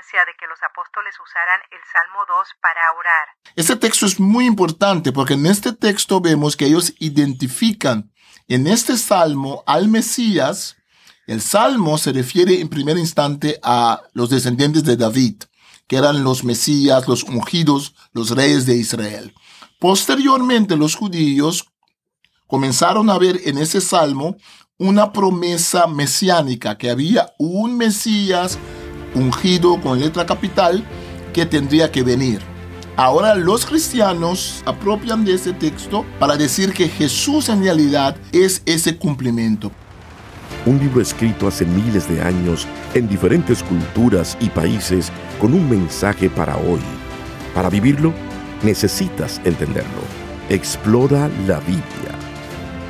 de que los apóstoles usaran el Salmo 2 para orar. Este texto es muy importante porque en este texto vemos que ellos identifican en este salmo al Mesías. El salmo se refiere en primer instante a los descendientes de David, que eran los Mesías, los ungidos, los reyes de Israel. Posteriormente los judíos comenzaron a ver en ese salmo una promesa mesiánica, que había un Mesías ungido con letra capital que tendría que venir. Ahora los cristianos apropian de ese texto para decir que Jesús en realidad es ese cumplimiento. Un libro escrito hace miles de años en diferentes culturas y países con un mensaje para hoy. Para vivirlo, necesitas entenderlo. Explora la Biblia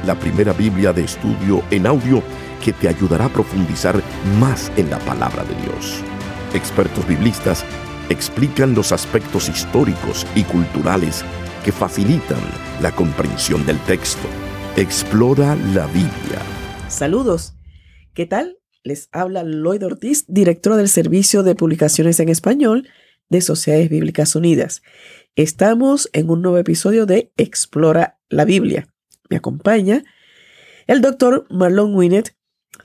la primera Biblia de estudio en audio que te ayudará a profundizar más en la palabra de Dios. Expertos biblistas explican los aspectos históricos y culturales que facilitan la comprensión del texto. Explora la Biblia. Saludos. ¿Qué tal? Les habla Lloyd Ortiz, director del Servicio de Publicaciones en Español de Sociedades Bíblicas Unidas. Estamos en un nuevo episodio de Explora la Biblia me acompaña el doctor Marlon Winnet,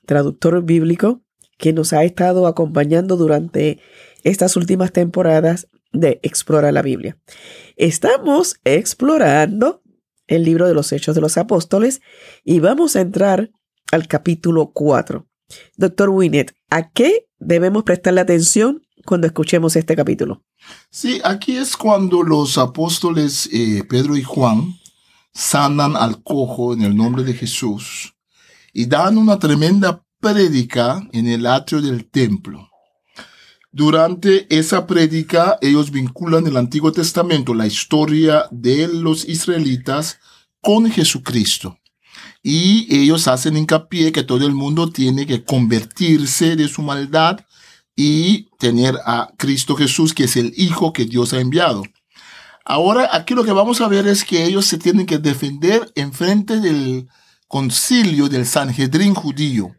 traductor bíblico, que nos ha estado acompañando durante estas últimas temporadas de Explora la Biblia. Estamos explorando el libro de los Hechos de los Apóstoles y vamos a entrar al capítulo 4. Doctor Winnet, ¿a qué debemos prestarle atención cuando escuchemos este capítulo? Sí, aquí es cuando los apóstoles eh, Pedro y Juan sanan al cojo en el nombre de Jesús y dan una tremenda prédica en el atrio del templo. Durante esa prédica ellos vinculan el Antiguo Testamento, la historia de los israelitas, con Jesucristo. Y ellos hacen hincapié que todo el mundo tiene que convertirse de su maldad y tener a Cristo Jesús, que es el Hijo que Dios ha enviado. Ahora, aquí lo que vamos a ver es que ellos se tienen que defender en frente del concilio del Sanhedrin judío.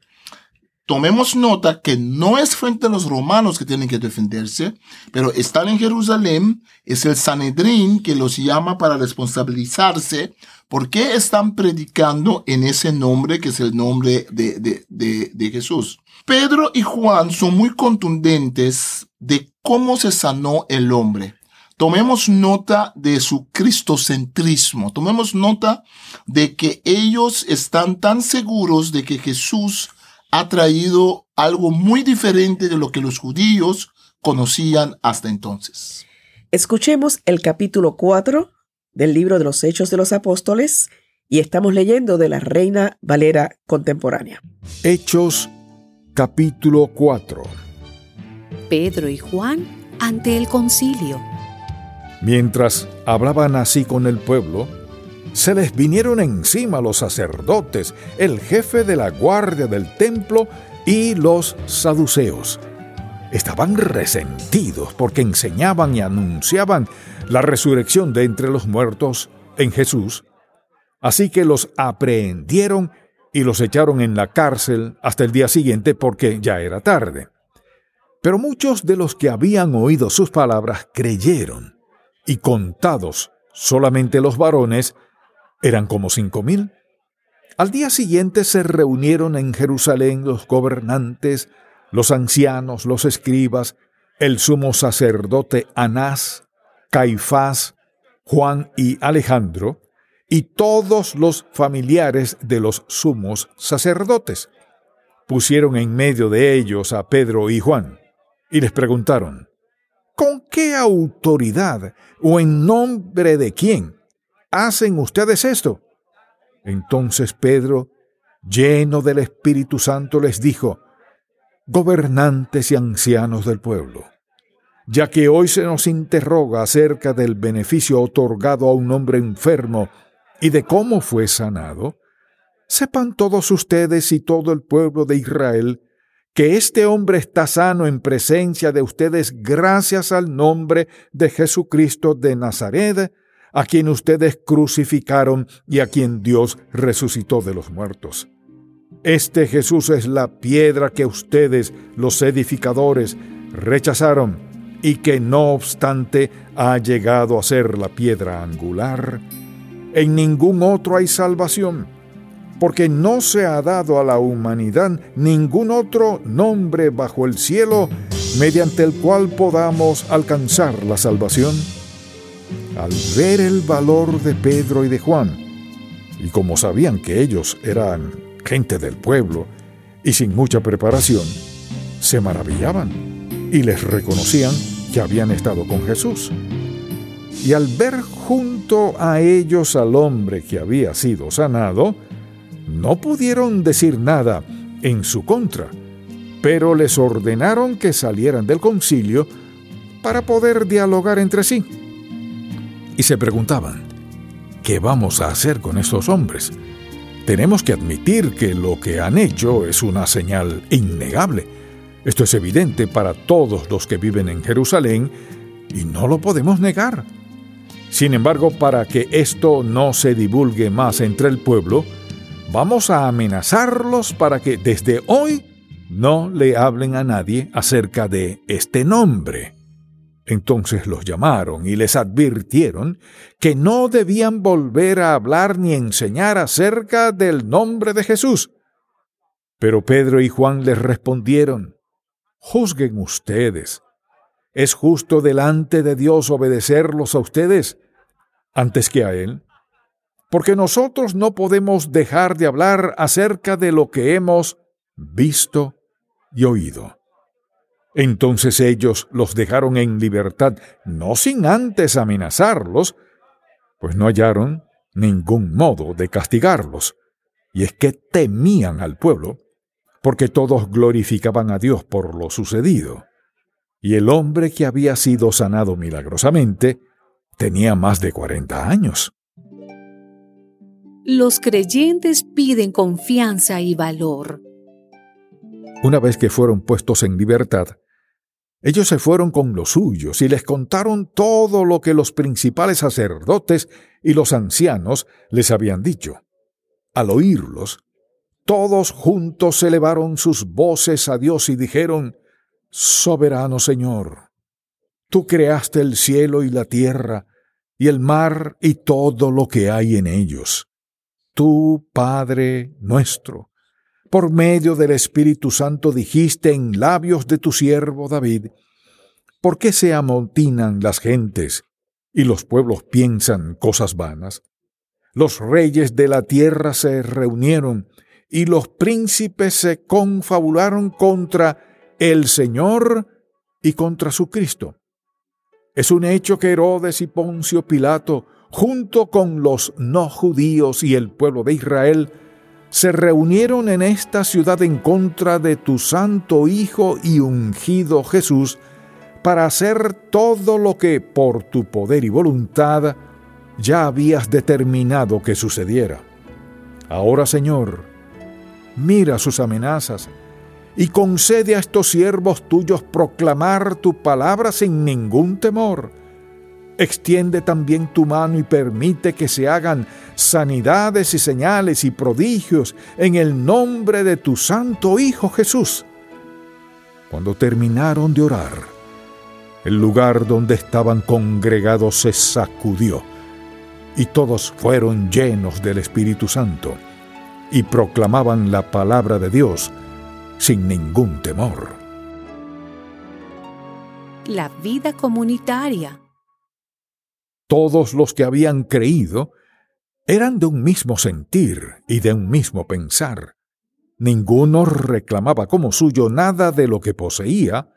Tomemos nota que no es frente a los romanos que tienen que defenderse, pero están en Jerusalén, es el Sanhedrin que los llama para responsabilizarse por qué están predicando en ese nombre que es el nombre de, de, de, de Jesús. Pedro y Juan son muy contundentes de cómo se sanó el hombre. Tomemos nota de su cristocentrismo. Tomemos nota de que ellos están tan seguros de que Jesús ha traído algo muy diferente de lo que los judíos conocían hasta entonces. Escuchemos el capítulo 4 del libro de los Hechos de los Apóstoles y estamos leyendo de la Reina Valera contemporánea. Hechos capítulo 4 Pedro y Juan ante el concilio. Mientras hablaban así con el pueblo, se les vinieron encima los sacerdotes, el jefe de la guardia del templo y los saduceos. Estaban resentidos porque enseñaban y anunciaban la resurrección de entre los muertos en Jesús. Así que los aprehendieron y los echaron en la cárcel hasta el día siguiente porque ya era tarde. Pero muchos de los que habían oído sus palabras creyeron y contados solamente los varones, eran como cinco mil. Al día siguiente se reunieron en Jerusalén los gobernantes, los ancianos, los escribas, el sumo sacerdote Anás, Caifás, Juan y Alejandro, y todos los familiares de los sumos sacerdotes. Pusieron en medio de ellos a Pedro y Juan, y les preguntaron, ¿Con qué autoridad o en nombre de quién hacen ustedes esto? Entonces Pedro, lleno del Espíritu Santo, les dijo, Gobernantes y ancianos del pueblo, ya que hoy se nos interroga acerca del beneficio otorgado a un hombre enfermo y de cómo fue sanado, sepan todos ustedes y todo el pueblo de Israel que este hombre está sano en presencia de ustedes gracias al nombre de Jesucristo de Nazaret, a quien ustedes crucificaron y a quien Dios resucitó de los muertos. Este Jesús es la piedra que ustedes, los edificadores, rechazaron y que no obstante ha llegado a ser la piedra angular, en ningún otro hay salvación, porque no se ha dado a la humanidad ningún otro nombre bajo el cielo mediante el cual podamos alcanzar la salvación. Al ver el valor de Pedro y de Juan, y como sabían que ellos eran gente del pueblo y sin mucha preparación, se maravillaban y les reconocían que habían estado con Jesús. Y al ver junto a ellos al hombre que había sido sanado, no pudieron decir nada en su contra, pero les ordenaron que salieran del concilio para poder dialogar entre sí. Y se preguntaban, ¿qué vamos a hacer con estos hombres? Tenemos que admitir que lo que han hecho es una señal innegable. Esto es evidente para todos los que viven en Jerusalén y no lo podemos negar. Sin embargo, para que esto no se divulgue más entre el pueblo, vamos a amenazarlos para que desde hoy no le hablen a nadie acerca de este nombre. Entonces los llamaron y les advirtieron que no debían volver a hablar ni enseñar acerca del nombre de Jesús. Pero Pedro y Juan les respondieron, Juzguen ustedes. ¿Es justo delante de Dios obedecerlos a ustedes antes que a Él? Porque nosotros no podemos dejar de hablar acerca de lo que hemos visto y oído. Entonces ellos los dejaron en libertad, no sin antes amenazarlos, pues no hallaron ningún modo de castigarlos, y es que temían al pueblo, porque todos glorificaban a Dios por lo sucedido. Y el hombre que había sido sanado milagrosamente tenía más de 40 años. Los creyentes piden confianza y valor. Una vez que fueron puestos en libertad, ellos se fueron con los suyos y les contaron todo lo que los principales sacerdotes y los ancianos les habían dicho. Al oírlos, todos juntos elevaron sus voces a Dios y dijeron, Soberano Señor, tú creaste el cielo y la tierra, y el mar y todo lo que hay en ellos. Tú, Padre nuestro, por medio del Espíritu Santo dijiste en labios de tu siervo David, ¿por qué se amontinan las gentes y los pueblos piensan cosas vanas? Los reyes de la tierra se reunieron y los príncipes se confabularon contra el Señor y contra su Cristo. Es un hecho que Herodes y Poncio Pilato, junto con los no judíos y el pueblo de Israel, se reunieron en esta ciudad en contra de tu santo Hijo y ungido Jesús, para hacer todo lo que, por tu poder y voluntad, ya habías determinado que sucediera. Ahora, Señor, mira sus amenazas y concede a estos siervos tuyos proclamar tu palabra sin ningún temor. Extiende también tu mano y permite que se hagan sanidades y señales y prodigios en el nombre de tu Santo Hijo Jesús. Cuando terminaron de orar, el lugar donde estaban congregados se sacudió y todos fueron llenos del Espíritu Santo y proclamaban la palabra de Dios sin ningún temor. La vida comunitaria. Todos los que habían creído eran de un mismo sentir y de un mismo pensar. Ninguno reclamaba como suyo nada de lo que poseía,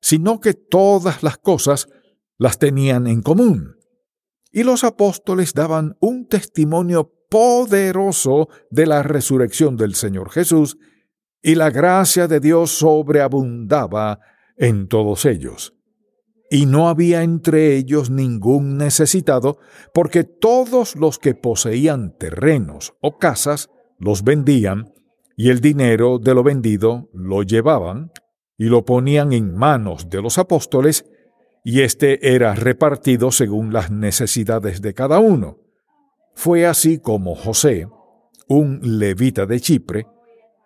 sino que todas las cosas las tenían en común. Y los apóstoles daban un testimonio poderoso de la resurrección del Señor Jesús, y la gracia de Dios sobreabundaba en todos ellos. Y no había entre ellos ningún necesitado, porque todos los que poseían terrenos o casas los vendían, y el dinero de lo vendido lo llevaban y lo ponían en manos de los apóstoles, y éste era repartido según las necesidades de cada uno. Fue así como José, un levita de Chipre,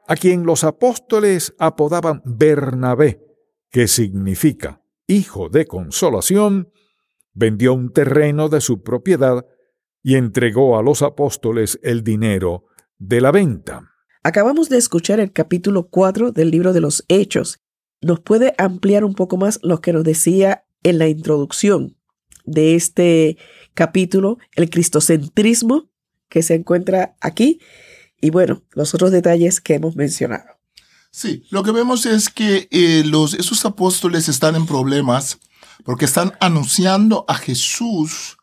a quien los apóstoles apodaban Bernabé, que significa hijo de consolación, vendió un terreno de su propiedad y entregó a los apóstoles el dinero de la venta. Acabamos de escuchar el capítulo 4 del libro de los Hechos. ¿Nos puede ampliar un poco más lo que nos decía en la introducción de este capítulo, el cristocentrismo que se encuentra aquí y bueno, los otros detalles que hemos mencionado? Sí, lo que vemos es que eh, los, esos apóstoles están en problemas porque están anunciando a Jesús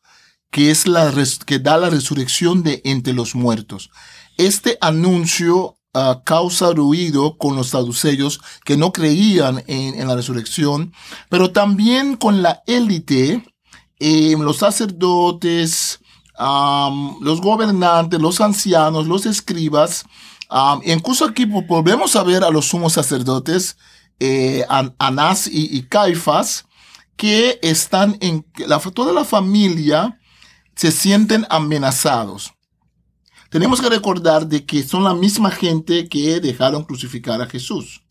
que es la que da la resurrección de entre los muertos. Este anuncio ah, causa ruido con los saduceos que no creían en, la resurrección, pero también con la élite, eh, los sacerdotes, los gobernantes, los ancianos, los escribas, incluso aquí volvemos a ver a los sumos sacerdotes, eh, Anás y, Caifás, que están en toda la familia se sienten amenazados. Tenemos que recordar de que son la misma gente que dejaron crucificar a Jesús.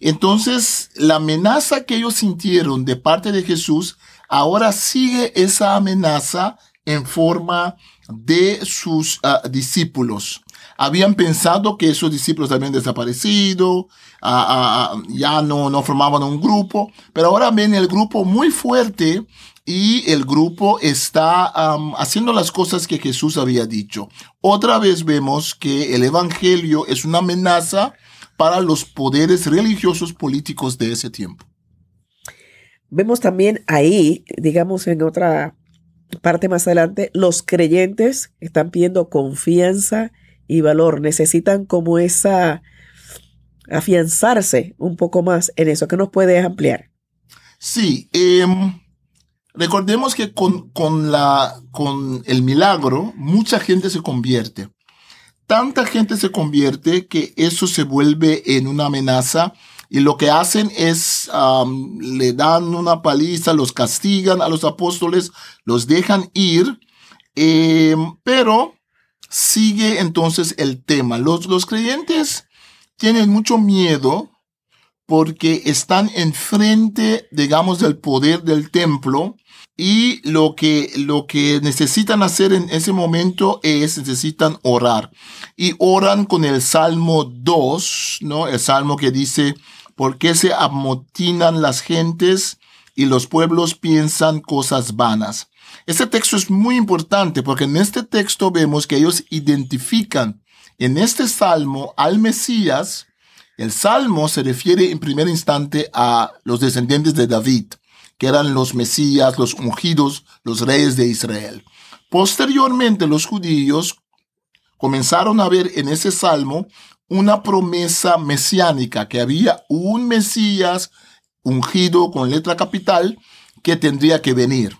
Entonces, la amenaza que ellos sintieron de parte de Jesús, ahora sigue esa amenaza en forma de sus ah, discípulos habían pensado que esos discípulos habían desaparecido, ya no, no formaban un grupo, pero ahora ven el grupo muy fuerte y el grupo está haciendo las cosas que Jesús había dicho. Otra vez vemos que el Evangelio es una amenaza para los poderes religiosos políticos de ese tiempo. Vemos también ahí, digamos en otra parte más adelante, los creyentes están pidiendo confianza y valor, necesitan como esa afianzarse un poco más en eso. que nos puedes ampliar? Sí, em, recordemos que con, con, la, con el milagro mucha gente se convierte. Tanta gente se convierte que eso se vuelve en una amenaza y lo que hacen es le dan una paliza, los castigan a los apóstoles, los dejan ir, em, pero sigue entonces el tema. Los, los creyentes tienen mucho miedo porque están enfrente, digamos, del poder del templo y lo que, lo que necesitan hacer en ese momento es, necesitan orar. Y oran con el Salmo 2, ¿no? El Salmo que dice, ¿por qué se amotinan las gentes y los pueblos piensan cosas vanas? Este texto es muy importante porque en este texto vemos que ellos identifican en este salmo al Mesías. El salmo se refiere en primer instante a los descendientes de David, que eran los Mesías, los ungidos, los reyes de Israel. Posteriormente los judíos comenzaron a ver en ese salmo una promesa mesiánica, que había un Mesías ungido con letra capital que tendría que venir.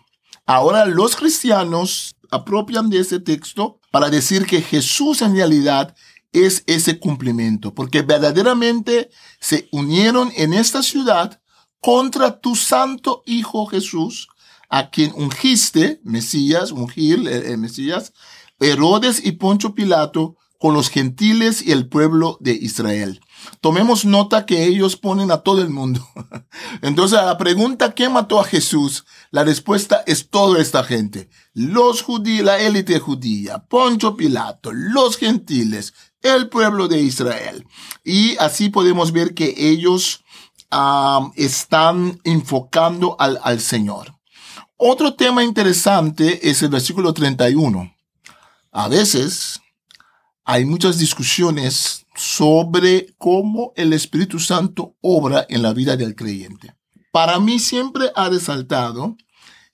Ahora los cristianos apropian de ese texto para decir que Jesús en realidad es ese cumplimiento, porque verdaderamente se unieron en esta ciudad contra tu santo Hijo Jesús, a quien ungiste, Mesías, ungir, eh, eh, Mesías, Herodes y Poncho Pilato, con los gentiles y el pueblo de Israel. Tomemos nota que ellos ponen a todo el mundo. Entonces, a la pregunta ¿qué mató a Jesús? La respuesta es toda esta gente. Los judíos, la élite judía, Poncho Pilato, los gentiles, el pueblo de Israel. Y así podemos ver que ellos están enfocando al, al Señor. Otro tema interesante es el versículo 31. A veces hay muchas discusiones sobre cómo el Espíritu Santo obra en la vida del creyente. Para mí siempre ha resaltado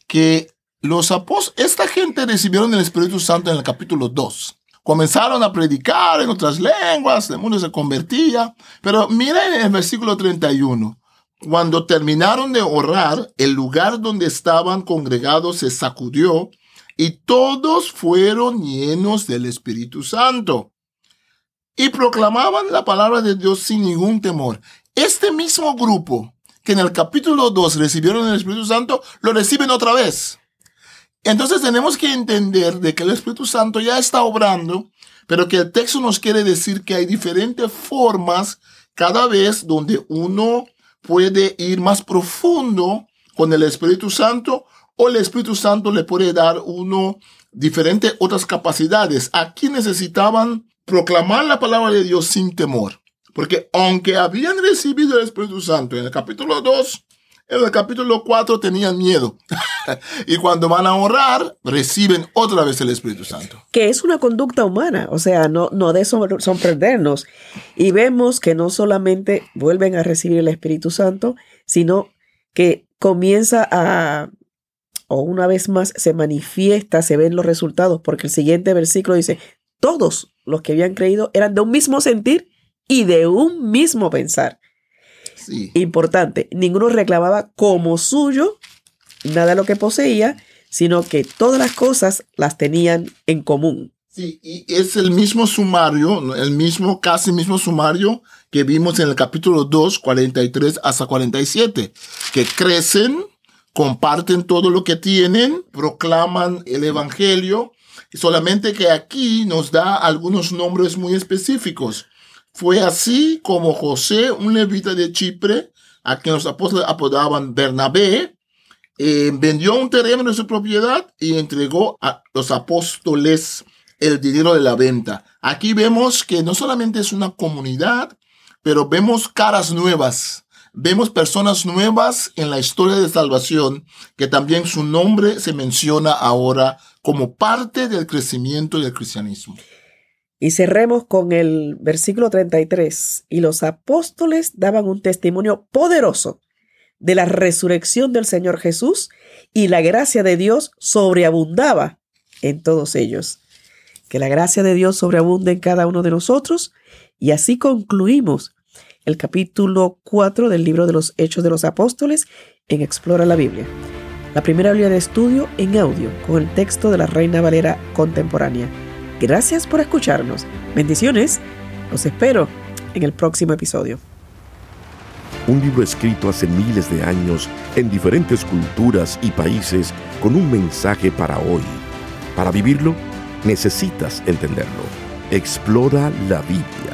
que los apóstoles, esta gente recibieron el Espíritu Santo en el capítulo 2. Comenzaron a predicar en otras lenguas, el mundo se convertía, pero miren el versículo 31. Cuando terminaron de orar, el lugar donde estaban congregados se sacudió y todos fueron llenos del Espíritu Santo y proclamaban la palabra de Dios sin ningún temor. Este mismo grupo que en el capítulo 2 recibieron el Espíritu Santo, lo reciben otra vez. Entonces tenemos que entender de que el Espíritu Santo ya está obrando, pero que el texto nos quiere decir que hay diferentes formas cada vez donde uno puede ir más profundo con el Espíritu Santo o el Espíritu Santo le puede dar uno diferentes otras capacidades. Aquí necesitaban proclamar la palabra de Dios sin temor. Porque aunque habían recibido el Espíritu Santo en el capítulo 2, en el capítulo 4 tenían miedo. y cuando van a orar, reciben otra vez el Espíritu Santo. Que es una conducta humana, o sea, no, no de sorprendernos. Y vemos que no solamente vuelven a recibir el Espíritu Santo, sino que comienza a, o una vez más se manifiesta, se ven los resultados, porque el siguiente versículo dice, todos los que habían creído eran de un mismo sentir y de un mismo pensar. Importante, ninguno reclamaba como suyo nada de lo que poseía, sino que todas las cosas las tenían en común. Sí, y es el mismo sumario, el mismo, casi mismo sumario que vimos en el capítulo 2, 43 hasta 47, que crecen, comparten todo lo que tienen, proclaman el evangelio, solamente que aquí nos da algunos nombres muy específicos. Fue así como José, un levita de Chipre, a quien los apóstoles apodaban Bernabé, eh, vendió un terreno de su propiedad y entregó a los apóstoles el dinero de la venta. Aquí vemos que no solamente es una comunidad, pero vemos caras nuevas. Vemos personas nuevas en la historia de salvación, que también su nombre se menciona ahora como parte del crecimiento del cristianismo. Y cerremos con el versículo 33. Y los apóstoles daban un testimonio poderoso de la resurrección del Señor Jesús y la gracia de Dios sobreabundaba en todos ellos. Que la gracia de Dios sobreabunde en cada uno de nosotros. Y así concluimos el capítulo 4 del libro de los Hechos de los Apóstoles en Explora la Biblia. La primera Biblia de estudio en audio con el texto de la Reina Valera contemporánea. Gracias por escucharnos. Bendiciones. Los espero en el próximo episodio. Un libro escrito hace miles de años en diferentes culturas y países con un mensaje para hoy. Para vivirlo, necesitas entenderlo. Explora la Biblia.